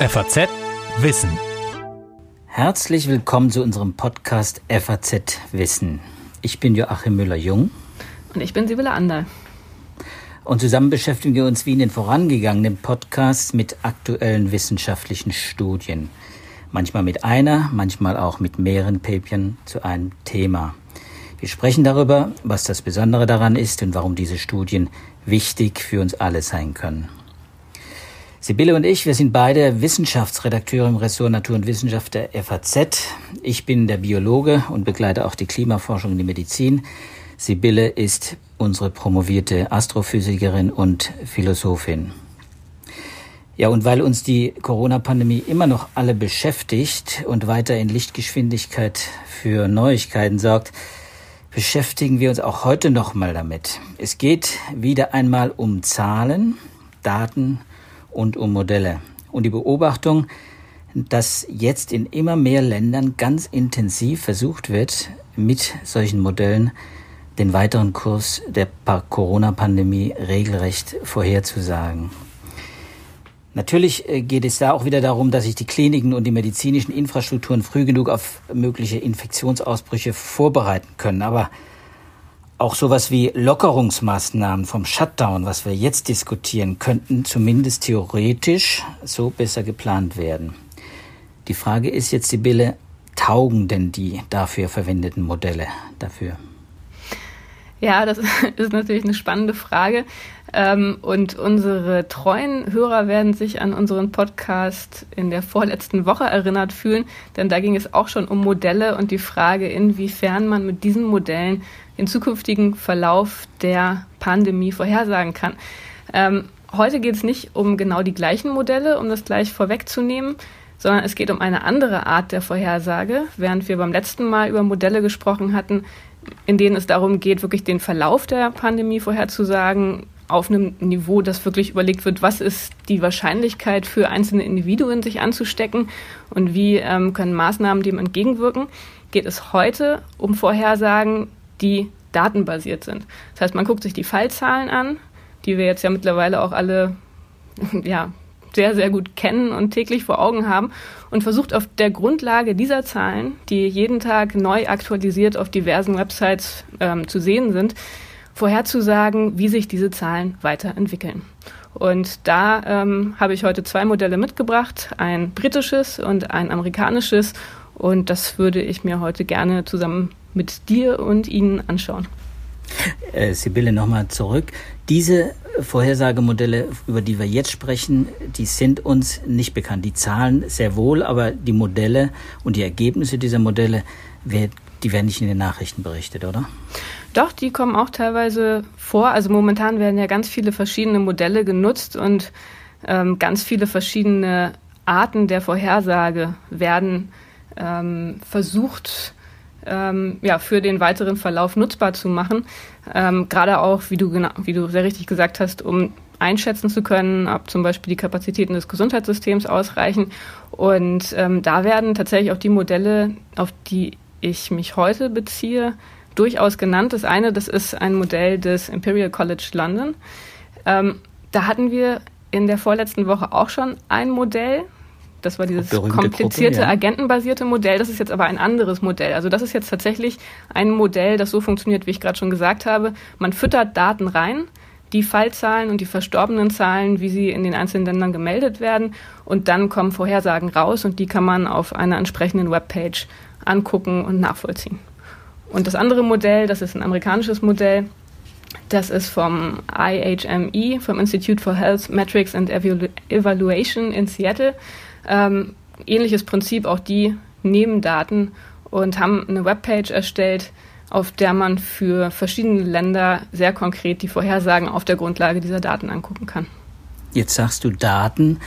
FAZ Wissen. Herzlich willkommen zu unserem Podcast FAZ Wissen. Ich bin Joachim Müller-Jung. Und ich bin Sibylle Ander. Und zusammen beschäftigen wir uns wie in den vorangegangenen Podcasts mit aktuellen wissenschaftlichen Studien. Manchmal mit einer, manchmal auch mit mehreren Papern zu einem Thema. Wir sprechen darüber, was das Besondere daran ist und warum diese Studien wichtig für uns alle sein können. Sibylle und ich, wir sind beide Wissenschaftsredakteure im Ressort Natur und Wissenschaft der FAZ. Ich bin der Biologe und begleite auch die Klimaforschung und die Medizin. Sibylle ist unsere promovierte Astrophysikerin und Philosophin. Ja, und weil uns die Corona-Pandemie immer noch alle beschäftigt und weiter in Lichtgeschwindigkeit für Neuigkeiten sorgt, beschäftigen wir uns auch heute nochmal damit. Es geht wieder einmal um Zahlen, Daten und um Modelle. Und die Beobachtung, dass jetzt in immer mehr Ländern ganz intensiv versucht wird, mit solchen Modellen den weiteren Kurs der Corona-Pandemie regelrecht vorherzusagen. Natürlich äh, geht es da auch wieder darum, dass sich die Kliniken und die medizinischen Infrastrukturen früh genug auf mögliche Infektionsausbrüche vorbereiten können. Aber auch sowas wie Lockerungsmaßnahmen vom Shutdown, was wir jetzt diskutieren, könnten zumindest theoretisch so besser geplant werden. Die Frage ist jetzt, Sibylle, taugen denn die dafür verwendeten Modelle dafür? Ja, das ist natürlich eine spannende Frage. Ähm, und unsere treuen Hörer werden sich an unseren Podcast in der vorletzten Woche erinnert fühlen, denn da ging es auch schon um Modelle und die Frage, inwiefern man mit diesen Modellen den zukünftigen Verlauf der Pandemie vorhersagen kann. Ähm, heute geht es nicht um genau die gleichen Modelle, um das gleich vorwegzunehmen, sondern es geht um eine andere Art der Vorhersage. Während wir beim letzten Mal über Modelle gesprochen hatten, in denen es darum geht, wirklich den Verlauf der Pandemie vorherzusagen, auf einem Niveau, das wirklich überlegt wird, was ist die Wahrscheinlichkeit für einzelne Individuen, sich anzustecken und wie ähm, können Maßnahmen dem entgegenwirken, geht es heute um Vorhersagen, die datenbasiert sind. Das heißt, man guckt sich die Fallzahlen an, die wir jetzt ja mittlerweile auch alle ja, sehr, sehr gut kennen und täglich vor Augen haben und versucht auf der Grundlage dieser Zahlen, die jeden Tag neu aktualisiert auf diversen Websites ähm, zu sehen sind, vorherzusagen, wie sich diese Zahlen weiterentwickeln. Und da ähm, habe ich heute zwei Modelle mitgebracht, ein britisches und ein amerikanisches. Und das würde ich mir heute gerne zusammen mit dir und Ihnen anschauen. Äh, Sibylle, nochmal zurück. Diese Vorhersagemodelle, über die wir jetzt sprechen, die sind uns nicht bekannt. Die Zahlen sehr wohl, aber die Modelle und die Ergebnisse dieser Modelle, die werden nicht in den Nachrichten berichtet, oder? Doch, die kommen auch teilweise vor. Also momentan werden ja ganz viele verschiedene Modelle genutzt und ähm, ganz viele verschiedene Arten der Vorhersage werden ähm, versucht, ähm, ja, für den weiteren Verlauf nutzbar zu machen. Ähm, Gerade auch, wie du, genau, wie du sehr richtig gesagt hast, um einschätzen zu können, ob zum Beispiel die Kapazitäten des Gesundheitssystems ausreichen. Und ähm, da werden tatsächlich auch die Modelle, auf die ich mich heute beziehe, durchaus genannt. Das eine, das ist ein Modell des Imperial College London. Ähm, da hatten wir in der vorletzten Woche auch schon ein Modell. Das war dieses komplizierte, Gruppe, ja. agentenbasierte Modell. Das ist jetzt aber ein anderes Modell. Also das ist jetzt tatsächlich ein Modell, das so funktioniert, wie ich gerade schon gesagt habe. Man füttert Daten rein, die Fallzahlen und die verstorbenen Zahlen, wie sie in den einzelnen Ländern gemeldet werden. Und dann kommen Vorhersagen raus und die kann man auf einer entsprechenden Webpage angucken und nachvollziehen. Und das andere Modell, das ist ein amerikanisches Modell, das ist vom IHME, vom Institute for Health Metrics and Evaluation in Seattle. Ähm, ähnliches Prinzip, auch die nehmen Daten und haben eine Webpage erstellt, auf der man für verschiedene Länder sehr konkret die Vorhersagen auf der Grundlage dieser Daten angucken kann. Jetzt sagst du Daten.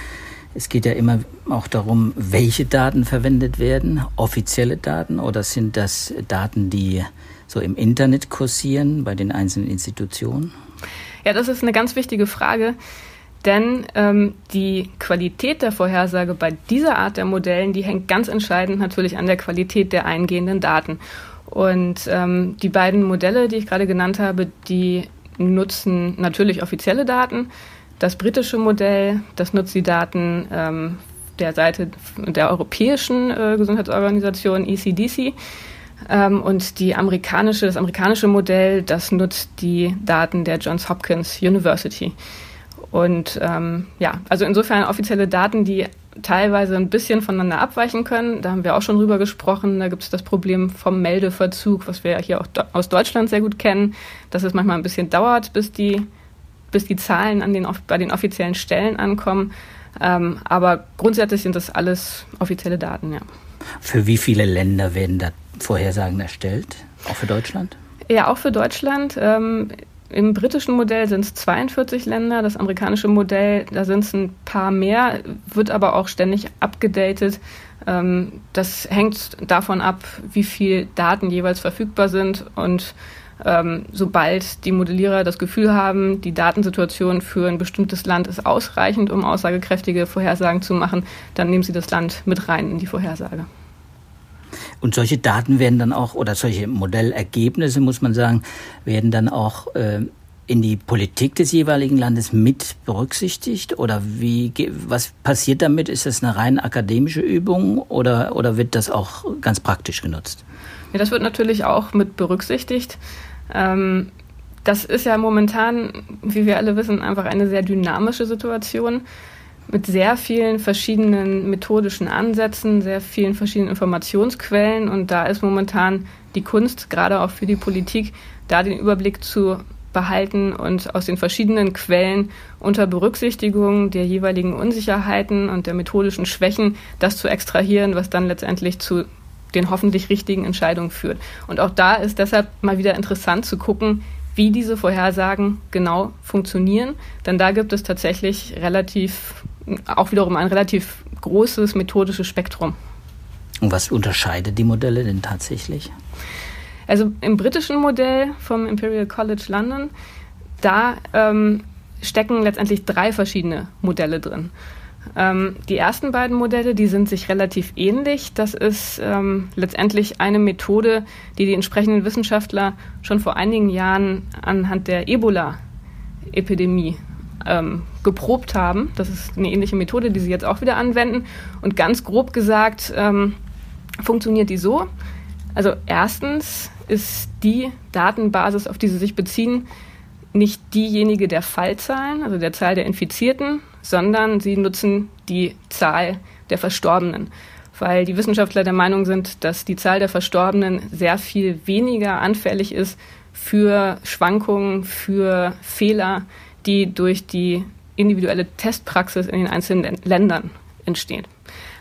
Es geht ja immer auch darum, welche Daten verwendet werden. Offizielle Daten oder sind das Daten, die so im Internet kursieren bei den einzelnen Institutionen? Ja, das ist eine ganz wichtige Frage. Denn ähm, die Qualität der Vorhersage bei dieser Art der Modellen, die hängt ganz entscheidend natürlich an der Qualität der eingehenden Daten. Und ähm, die beiden Modelle, die ich gerade genannt habe, die nutzen natürlich offizielle Daten. Das britische Modell, das nutzt die Daten ähm, der Seite der Europäischen äh, Gesundheitsorganisation ECDC. Ähm, und die amerikanische, das amerikanische Modell, das nutzt die Daten der Johns Hopkins University. Und ähm, ja, also insofern offizielle Daten, die teilweise ein bisschen voneinander abweichen können. Da haben wir auch schon drüber gesprochen. Da gibt es das Problem vom Meldeverzug, was wir hier auch aus Deutschland sehr gut kennen, dass es manchmal ein bisschen dauert, bis die, bis die Zahlen an den, bei den offiziellen Stellen ankommen. Ähm, aber grundsätzlich sind das alles offizielle Daten, ja. Für wie viele Länder werden da Vorhersagen erstellt? Auch für Deutschland? Ja, auch für Deutschland. Ähm, im britischen Modell sind es 42 Länder, das amerikanische Modell, da sind es ein paar mehr, wird aber auch ständig abgedatet. Ähm, das hängt davon ab, wie viel Daten jeweils verfügbar sind und ähm, sobald die Modellierer das Gefühl haben, die Datensituation für ein bestimmtes Land ist ausreichend, um aussagekräftige Vorhersagen zu machen, dann nehmen sie das Land mit rein in die Vorhersage. Und solche Daten werden dann auch, oder solche Modellergebnisse, muss man sagen, werden dann auch äh, in die Politik des jeweiligen Landes mit berücksichtigt? Oder wie, was passiert damit? Ist das eine rein akademische Übung oder, oder wird das auch ganz praktisch genutzt? Ja, das wird natürlich auch mit berücksichtigt. Ähm, das ist ja momentan, wie wir alle wissen, einfach eine sehr dynamische Situation mit sehr vielen verschiedenen methodischen Ansätzen, sehr vielen verschiedenen Informationsquellen. Und da ist momentan die Kunst, gerade auch für die Politik, da den Überblick zu behalten und aus den verschiedenen Quellen unter Berücksichtigung der jeweiligen Unsicherheiten und der methodischen Schwächen das zu extrahieren, was dann letztendlich zu den hoffentlich richtigen Entscheidungen führt. Und auch da ist deshalb mal wieder interessant zu gucken, wie diese Vorhersagen genau funktionieren. Denn da gibt es tatsächlich relativ auch wiederum ein relativ großes methodisches Spektrum. Und was unterscheidet die Modelle denn tatsächlich? Also im britischen Modell vom Imperial College London, da ähm, stecken letztendlich drei verschiedene Modelle drin. Ähm, die ersten beiden Modelle, die sind sich relativ ähnlich. Das ist ähm, letztendlich eine Methode, die die entsprechenden Wissenschaftler schon vor einigen Jahren anhand der Ebola-Epidemie ähm, geprobt haben. Das ist eine ähnliche Methode, die sie jetzt auch wieder anwenden. Und ganz grob gesagt ähm, funktioniert die so. Also erstens ist die Datenbasis, auf die sie sich beziehen, nicht diejenige der Fallzahlen, also der Zahl der Infizierten, sondern sie nutzen die Zahl der Verstorbenen, weil die Wissenschaftler der Meinung sind, dass die Zahl der Verstorbenen sehr viel weniger anfällig ist für Schwankungen, für Fehler, die durch die individuelle Testpraxis in den einzelnen Ländern entsteht.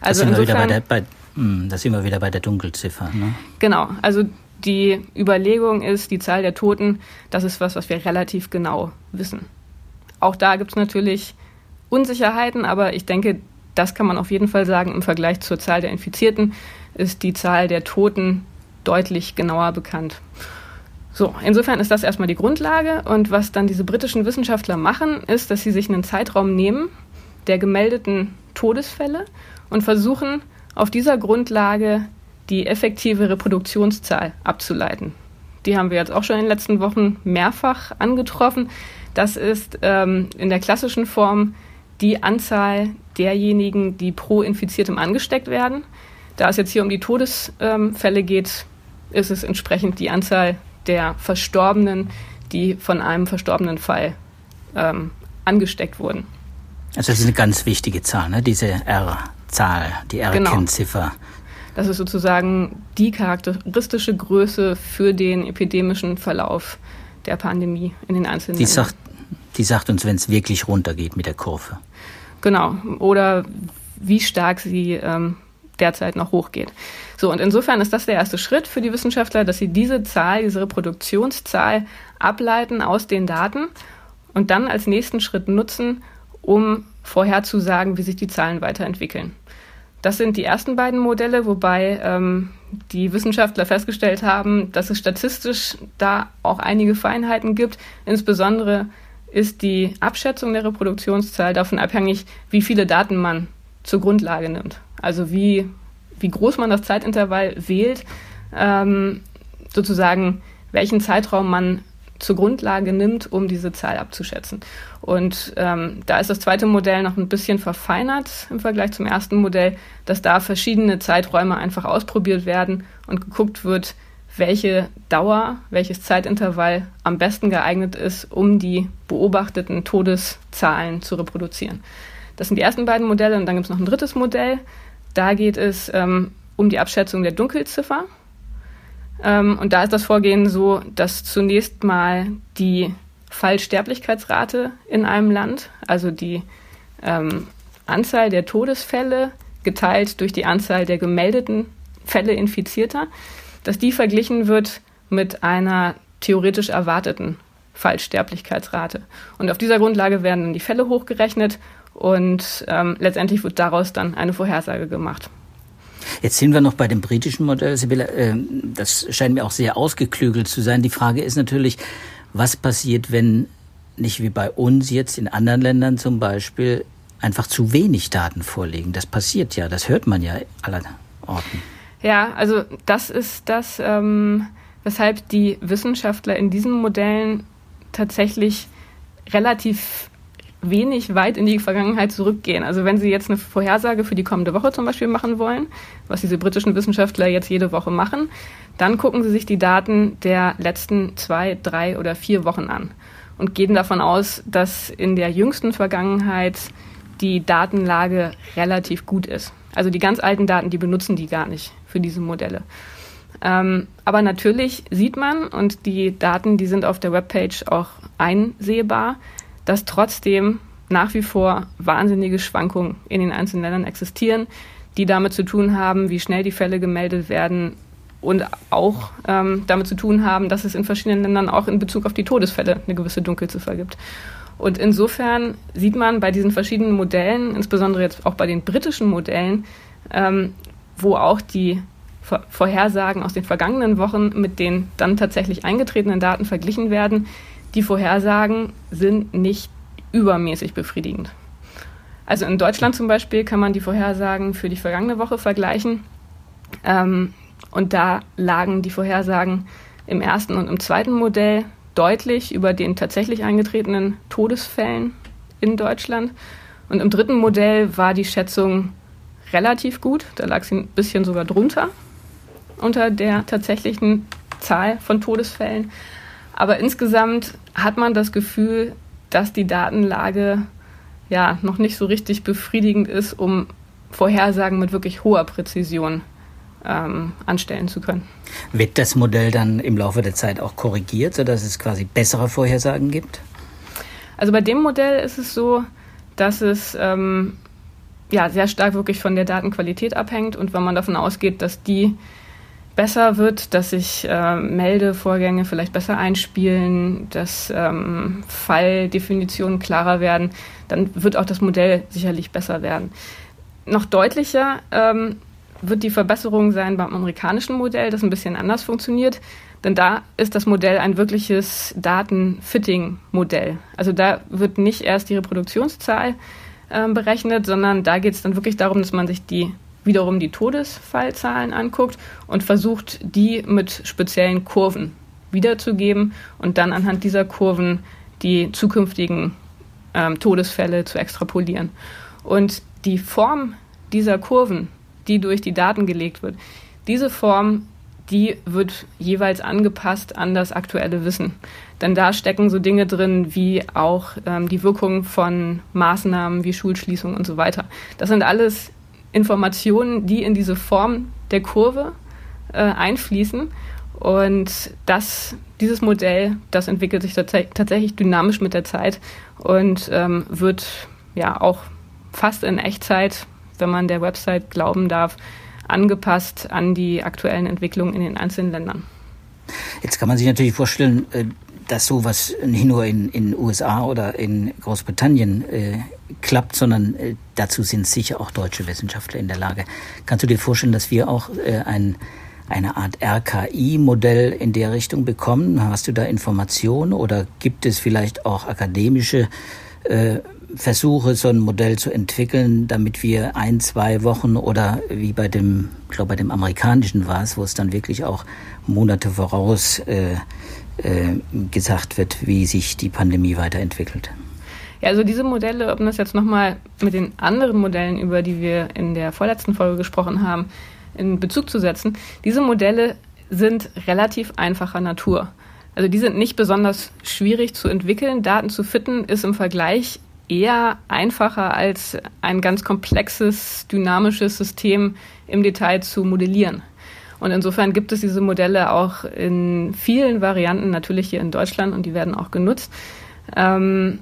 Also das sind, insofern, wir, wieder bei der, bei, hm, das sind wir wieder bei der Dunkelziffer. Ne? Genau, also die Überlegung ist, die Zahl der Toten, das ist was, was wir relativ genau wissen. Auch da gibt es natürlich Unsicherheiten, aber ich denke, das kann man auf jeden Fall sagen, im Vergleich zur Zahl der Infizierten ist die Zahl der Toten deutlich genauer bekannt. So, insofern ist das erstmal die Grundlage. Und was dann diese britischen Wissenschaftler machen, ist, dass sie sich einen Zeitraum nehmen der gemeldeten Todesfälle und versuchen, auf dieser Grundlage die effektive Reproduktionszahl abzuleiten. Die haben wir jetzt auch schon in den letzten Wochen mehrfach angetroffen. Das ist ähm, in der klassischen Form die Anzahl derjenigen, die pro Infiziertem angesteckt werden. Da es jetzt hier um die Todesfälle geht, ist es entsprechend die Anzahl der Verstorbenen, die von einem verstorbenen Fall ähm, angesteckt wurden. Also das ist eine ganz wichtige Zahl, ne? diese R-Zahl, die R-Kennziffer. Genau. Das ist sozusagen die charakteristische Größe für den epidemischen Verlauf der Pandemie in den einzelnen die Ländern. Sagt, die sagt uns, wenn es wirklich runtergeht mit der Kurve. Genau. Oder wie stark sie ähm, derzeit noch hochgeht. So, und insofern ist das der erste Schritt für die Wissenschaftler, dass sie diese Zahl, diese Reproduktionszahl ableiten aus den Daten und dann als nächsten Schritt nutzen, um vorherzusagen, wie sich die Zahlen weiterentwickeln. Das sind die ersten beiden Modelle, wobei ähm, die Wissenschaftler festgestellt haben, dass es statistisch da auch einige Feinheiten gibt. Insbesondere ist die Abschätzung der Reproduktionszahl davon abhängig, wie viele Daten man zur Grundlage nimmt. Also wie, wie groß man das Zeitintervall wählt, ähm, sozusagen welchen Zeitraum man zur Grundlage nimmt, um diese Zahl abzuschätzen. Und ähm, da ist das zweite Modell noch ein bisschen verfeinert im Vergleich zum ersten Modell, dass da verschiedene Zeiträume einfach ausprobiert werden und geguckt wird, welche Dauer, welches Zeitintervall am besten geeignet ist, um die beobachteten Todeszahlen zu reproduzieren. Das sind die ersten beiden Modelle und dann gibt es noch ein drittes Modell. Da geht es ähm, um die Abschätzung der Dunkelziffer. Ähm, und da ist das Vorgehen so, dass zunächst mal die Fallsterblichkeitsrate in einem Land, also die ähm, Anzahl der Todesfälle geteilt durch die Anzahl der gemeldeten Fälle Infizierter, dass die verglichen wird mit einer theoretisch erwarteten Fallsterblichkeitsrate. Und auf dieser Grundlage werden dann die Fälle hochgerechnet und ähm, letztendlich wird daraus dann eine Vorhersage gemacht. Jetzt sind wir noch bei dem britischen Modell, Sibylle. Ähm, das scheint mir auch sehr ausgeklügelt zu sein. Die Frage ist natürlich, was passiert, wenn nicht wie bei uns jetzt in anderen Ländern zum Beispiel einfach zu wenig Daten vorliegen? Das passiert ja, das hört man ja aller Orten. Ja, also das ist das, ähm, weshalb die Wissenschaftler in diesen Modellen tatsächlich relativ wenig weit in die Vergangenheit zurückgehen. Also wenn Sie jetzt eine Vorhersage für die kommende Woche zum Beispiel machen wollen, was diese britischen Wissenschaftler jetzt jede Woche machen, dann gucken Sie sich die Daten der letzten zwei, drei oder vier Wochen an und gehen davon aus, dass in der jüngsten Vergangenheit die Datenlage relativ gut ist. Also die ganz alten Daten, die benutzen die gar nicht für diese Modelle. Ähm, aber natürlich sieht man, und die Daten, die sind auf der Webpage auch einsehbar, dass trotzdem nach wie vor wahnsinnige Schwankungen in den einzelnen Ländern existieren, die damit zu tun haben, wie schnell die Fälle gemeldet werden und auch ähm, damit zu tun haben, dass es in verschiedenen Ländern auch in Bezug auf die Todesfälle eine gewisse Dunkelziffer gibt. Und insofern sieht man bei diesen verschiedenen Modellen, insbesondere jetzt auch bei den britischen Modellen, ähm, wo auch die Vorhersagen aus den vergangenen Wochen mit den dann tatsächlich eingetretenen Daten verglichen werden, die Vorhersagen sind nicht übermäßig befriedigend. Also in Deutschland zum Beispiel kann man die Vorhersagen für die vergangene Woche vergleichen. Ähm, und da lagen die Vorhersagen im ersten und im zweiten Modell deutlich über den tatsächlich eingetretenen Todesfällen in Deutschland. Und im dritten Modell war die Schätzung relativ gut. Da lag sie ein bisschen sogar drunter unter der tatsächlichen Zahl von Todesfällen. Aber insgesamt hat man das Gefühl, dass die Datenlage ja noch nicht so richtig befriedigend ist, um Vorhersagen mit wirklich hoher Präzision ähm, anstellen zu können. Wird das Modell dann im Laufe der Zeit auch korrigiert, sodass es quasi bessere Vorhersagen gibt? Also bei dem Modell ist es so, dass es ähm, ja sehr stark wirklich von der Datenqualität abhängt und wenn man davon ausgeht, dass die besser wird, dass sich äh, Meldevorgänge vielleicht besser einspielen, dass ähm, Falldefinitionen klarer werden, dann wird auch das Modell sicherlich besser werden. Noch deutlicher ähm, wird die Verbesserung sein beim amerikanischen Modell, das ein bisschen anders funktioniert. Denn da ist das Modell ein wirkliches Datenfitting-Modell. Also da wird nicht erst die Reproduktionszahl äh, berechnet, sondern da geht es dann wirklich darum, dass man sich die wiederum die Todesfallzahlen anguckt und versucht, die mit speziellen Kurven wiederzugeben und dann anhand dieser Kurven die zukünftigen ähm, Todesfälle zu extrapolieren. Und die Form dieser Kurven, die durch die Daten gelegt wird, diese Form, die wird jeweils angepasst an das aktuelle Wissen. Denn da stecken so Dinge drin wie auch ähm, die Wirkung von Maßnahmen wie Schulschließung und so weiter. Das sind alles Informationen, die in diese Form der Kurve äh, einfließen. Und das, dieses Modell, das entwickelt sich tats tatsächlich dynamisch mit der Zeit und ähm, wird ja auch fast in Echtzeit, wenn man der Website glauben darf, angepasst an die aktuellen Entwicklungen in den einzelnen Ländern. Jetzt kann man sich natürlich vorstellen, äh, dass sowas nicht nur in den USA oder in Großbritannien äh, klappt, sondern äh, dazu sind sicher auch deutsche Wissenschaftler in der Lage. Kannst du dir vorstellen, dass wir auch äh, ein, eine Art RKI-Modell in der Richtung bekommen? Hast du da Informationen oder gibt es vielleicht auch akademische äh, Versuche, so ein Modell zu entwickeln, damit wir ein, zwei Wochen oder wie bei dem, ich glaube bei dem amerikanischen war es, wo es dann wirklich auch Monate voraus äh, äh, gesagt wird, wie sich die Pandemie weiterentwickelt. Ja, also diese Modelle, um das jetzt nochmal mit den anderen Modellen, über die wir in der vorletzten Folge gesprochen haben, in Bezug zu setzen, diese Modelle sind relativ einfacher Natur. Also die sind nicht besonders schwierig zu entwickeln. Daten zu fitten ist im Vergleich eher einfacher als ein ganz komplexes, dynamisches System im Detail zu modellieren. Und insofern gibt es diese Modelle auch in vielen Varianten, natürlich hier in Deutschland, und die werden auch genutzt. Ähm,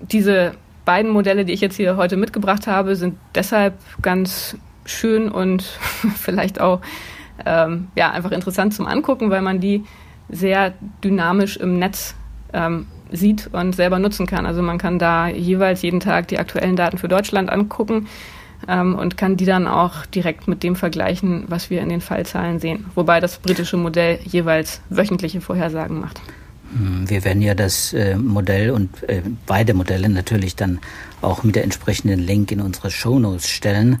diese beiden Modelle, die ich jetzt hier heute mitgebracht habe, sind deshalb ganz schön und vielleicht auch ähm, ja, einfach interessant zum Angucken, weil man die sehr dynamisch im Netz ähm, sieht und selber nutzen kann. Also man kann da jeweils jeden Tag die aktuellen Daten für Deutschland angucken ähm, und kann die dann auch direkt mit dem vergleichen, was wir in den Fallzahlen sehen. Wobei das britische Modell jeweils wöchentliche Vorhersagen macht. Hm, wir werden ja das äh, Modell und äh, beide Modelle natürlich dann auch mit der entsprechenden Link in unsere Shownotes stellen.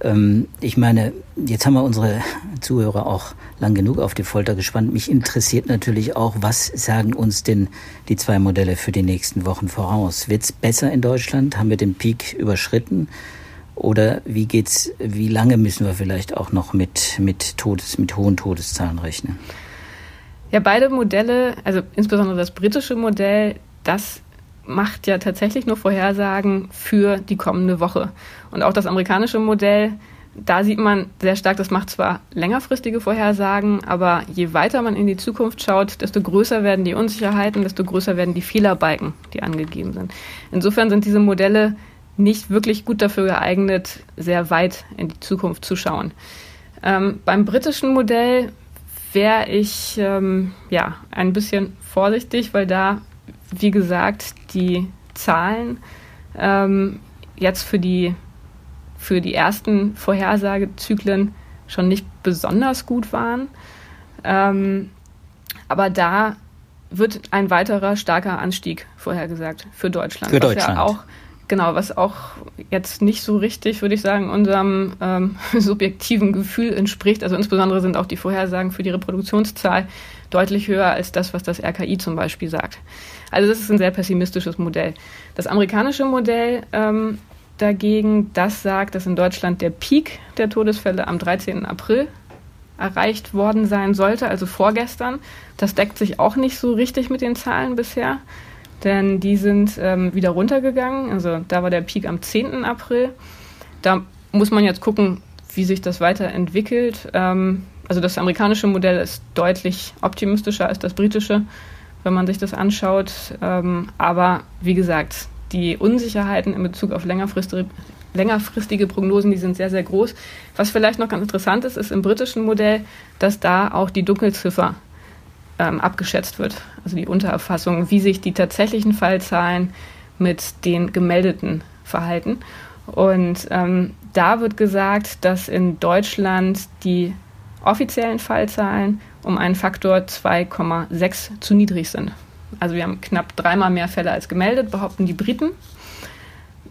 Ähm, ich meine, jetzt haben wir unsere Zuhörer auch lang genug auf die Folter gespannt. Mich interessiert natürlich auch, was sagen uns denn die zwei Modelle für die nächsten Wochen voraus? Wird es besser in Deutschland? Haben wir den Peak überschritten? Oder wie geht's, wie lange müssen wir vielleicht auch noch mit, mit Todes, mit hohen Todeszahlen rechnen? Ja, beide Modelle, also insbesondere das britische Modell, das macht ja tatsächlich nur Vorhersagen für die kommende Woche. Und auch das amerikanische Modell, da sieht man sehr stark, das macht zwar längerfristige Vorhersagen, aber je weiter man in die Zukunft schaut, desto größer werden die Unsicherheiten, desto größer werden die Fehlerbalken, die angegeben sind. Insofern sind diese Modelle nicht wirklich gut dafür geeignet, sehr weit in die Zukunft zu schauen. Ähm, beim britischen Modell wäre ich ähm, ja ein bisschen vorsichtig, weil da, wie gesagt, die Zahlen ähm, jetzt für die für die ersten Vorhersagezyklen schon nicht besonders gut waren. Ähm, aber da wird ein weiterer starker Anstieg vorhergesagt für Deutschland. Für Deutschland. Ja auch Genau, was auch jetzt nicht so richtig, würde ich sagen, unserem ähm, subjektiven Gefühl entspricht. Also insbesondere sind auch die Vorhersagen für die Reproduktionszahl deutlich höher als das, was das RKI zum Beispiel sagt. Also das ist ein sehr pessimistisches Modell. Das amerikanische Modell ähm, dagegen, das sagt, dass in Deutschland der Peak der Todesfälle am 13. April erreicht worden sein sollte, also vorgestern. Das deckt sich auch nicht so richtig mit den Zahlen bisher denn die sind ähm, wieder runtergegangen. Also da war der Peak am 10. April. Da muss man jetzt gucken, wie sich das weiterentwickelt. Ähm, also das amerikanische Modell ist deutlich optimistischer als das britische, wenn man sich das anschaut. Ähm, aber wie gesagt, die Unsicherheiten in Bezug auf längerfristige, längerfristige Prognosen, die sind sehr, sehr groß. Was vielleicht noch ganz interessant ist, ist im britischen Modell, dass da auch die Dunkelziffer ähm, abgeschätzt wird, also die Untererfassung, wie sich die tatsächlichen Fallzahlen mit den gemeldeten verhalten. Und ähm, da wird gesagt, dass in Deutschland die offiziellen Fallzahlen um einen Faktor 2,6 zu niedrig sind. Also wir haben knapp dreimal mehr Fälle als gemeldet, behaupten die Briten.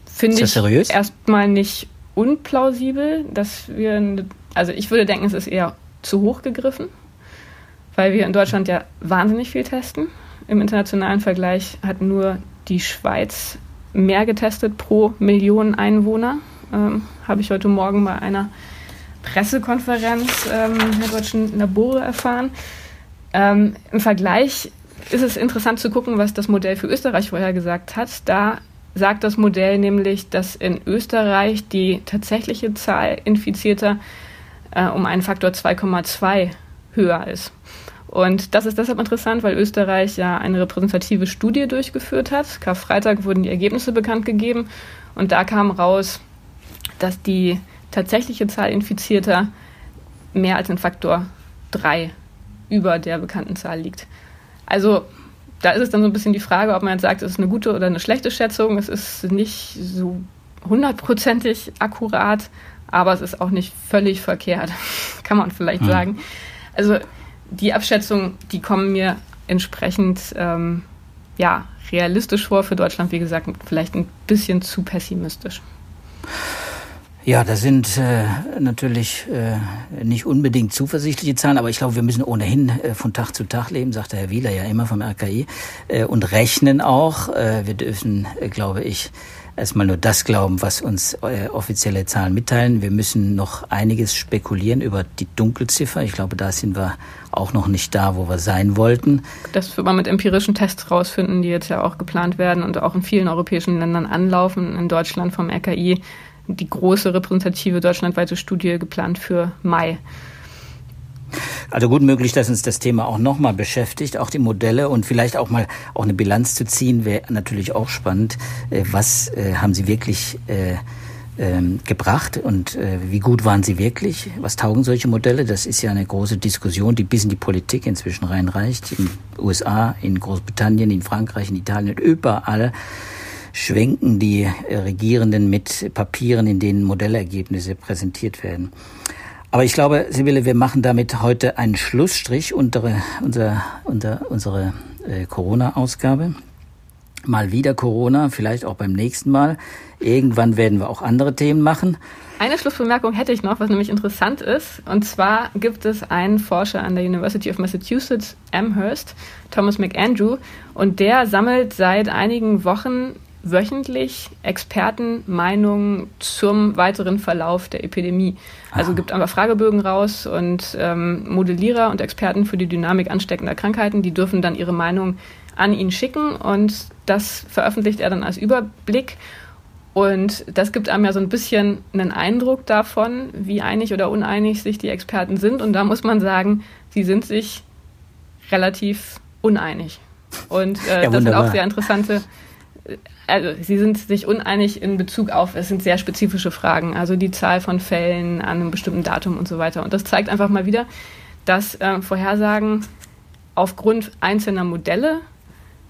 Finde ich seriös? erstmal nicht unplausibel, dass wir, also ich würde denken, es ist eher zu hoch gegriffen weil wir in Deutschland ja wahnsinnig viel testen. Im internationalen Vergleich hat nur die Schweiz mehr getestet pro Million Einwohner. Ähm, Habe ich heute Morgen bei einer Pressekonferenz ähm, der deutschen Labore erfahren. Ähm, Im Vergleich ist es interessant zu gucken, was das Modell für Österreich vorher gesagt hat. Da sagt das Modell nämlich, dass in Österreich die tatsächliche Zahl Infizierter äh, um einen Faktor 2,2 höher ist. Und das ist deshalb interessant, weil Österreich ja eine repräsentative Studie durchgeführt hat. Karfreitag wurden die Ergebnisse bekannt gegeben und da kam raus, dass die tatsächliche Zahl Infizierter mehr als ein Faktor 3 über der bekannten Zahl liegt. Also da ist es dann so ein bisschen die Frage, ob man jetzt sagt, es ist eine gute oder eine schlechte Schätzung. Es ist nicht so hundertprozentig akkurat, aber es ist auch nicht völlig verkehrt, kann man vielleicht hm. sagen. Also die Abschätzungen, die kommen mir entsprechend ähm, ja, realistisch vor. Für Deutschland, wie gesagt, vielleicht ein bisschen zu pessimistisch. Ja, das sind äh, natürlich äh, nicht unbedingt zuversichtliche Zahlen, aber ich glaube, wir müssen ohnehin äh, von Tag zu Tag leben, sagte Herr Wieler ja immer vom RKI, äh, und rechnen auch. Äh, wir dürfen, äh, glaube ich, erstmal nur das glauben, was uns äh, offizielle Zahlen mitteilen. Wir müssen noch einiges spekulieren über die Dunkelziffer. Ich glaube, da sind wir auch noch nicht da, wo wir sein wollten. Das wird man mit empirischen Tests rausfinden, die jetzt ja auch geplant werden und auch in vielen europäischen Ländern anlaufen. In Deutschland vom RKI die große repräsentative deutschlandweite Studie geplant für Mai. Also gut möglich, dass uns das Thema auch nochmal beschäftigt, auch die Modelle und vielleicht auch mal auch eine Bilanz zu ziehen, wäre natürlich auch spannend. Äh, was äh, haben Sie wirklich äh, ähm, gebracht und wie gut waren sie wirklich? Was taugen solche Modelle? Das ist ja eine große Diskussion, die bis in die Politik inzwischen reinreicht. In USA, in Großbritannien, in Frankreich, in Italien, überall schwenken die Regierenden mit Papieren, in denen Modellergebnisse präsentiert werden. Aber ich glaube, Sibylle, wir machen damit heute einen Schlussstrich unter, unser, unter unsere äh, Corona-Ausgabe. Mal wieder Corona, vielleicht auch beim nächsten Mal. Irgendwann werden wir auch andere Themen machen. Eine Schlussbemerkung hätte ich noch, was nämlich interessant ist. Und zwar gibt es einen Forscher an der University of Massachusetts, Amherst, Thomas McAndrew, und der sammelt seit einigen Wochen wöchentlich Expertenmeinungen zum weiteren Verlauf der Epidemie. Also Aha. gibt einfach Fragebögen raus und ähm, Modellierer und Experten für die Dynamik ansteckender Krankheiten, die dürfen dann ihre Meinung an ihn schicken und das veröffentlicht er dann als Überblick. Und das gibt einem ja so ein bisschen einen Eindruck davon, wie einig oder uneinig sich die Experten sind. Und da muss man sagen, sie sind sich relativ uneinig. Und äh, ja, das sind auch sehr interessante also sie sind sich uneinig in Bezug auf, es sind sehr spezifische Fragen, also die Zahl von Fällen an einem bestimmten Datum und so weiter. Und das zeigt einfach mal wieder, dass äh, Vorhersagen aufgrund einzelner Modelle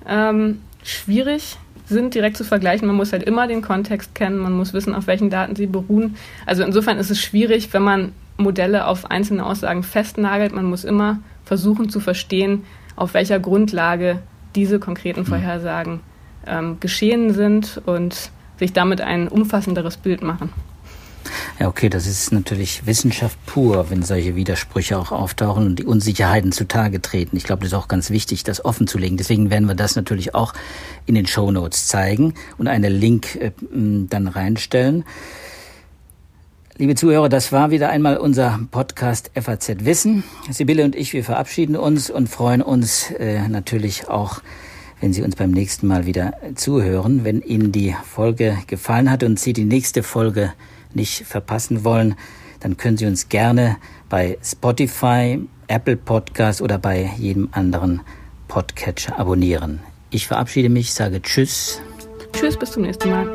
ähm, schwierig sind, direkt zu vergleichen. Man muss halt immer den Kontext kennen, man muss wissen, auf welchen Daten sie beruhen. Also insofern ist es schwierig, wenn man Modelle auf einzelne Aussagen festnagelt. Man muss immer versuchen zu verstehen, auf welcher Grundlage diese konkreten hm. Vorhersagen ähm, geschehen sind und sich damit ein umfassenderes Bild machen. Ja, okay, das ist natürlich Wissenschaft pur, wenn solche Widersprüche auch auftauchen und die Unsicherheiten zutage treten. Ich glaube, das ist auch ganz wichtig, das offen zu legen. Deswegen werden wir das natürlich auch in den Show Notes zeigen und einen Link äh, dann reinstellen. Liebe Zuhörer, das war wieder einmal unser Podcast FAZ Wissen. Sibylle und ich, wir verabschieden uns und freuen uns äh, natürlich auch wenn Sie uns beim nächsten Mal wieder zuhören. Wenn Ihnen die Folge gefallen hat und Sie die nächste Folge nicht verpassen wollen, dann können Sie uns gerne bei Spotify, Apple Podcast oder bei jedem anderen Podcatcher abonnieren. Ich verabschiede mich, sage Tschüss. Tschüss, bis zum nächsten Mal.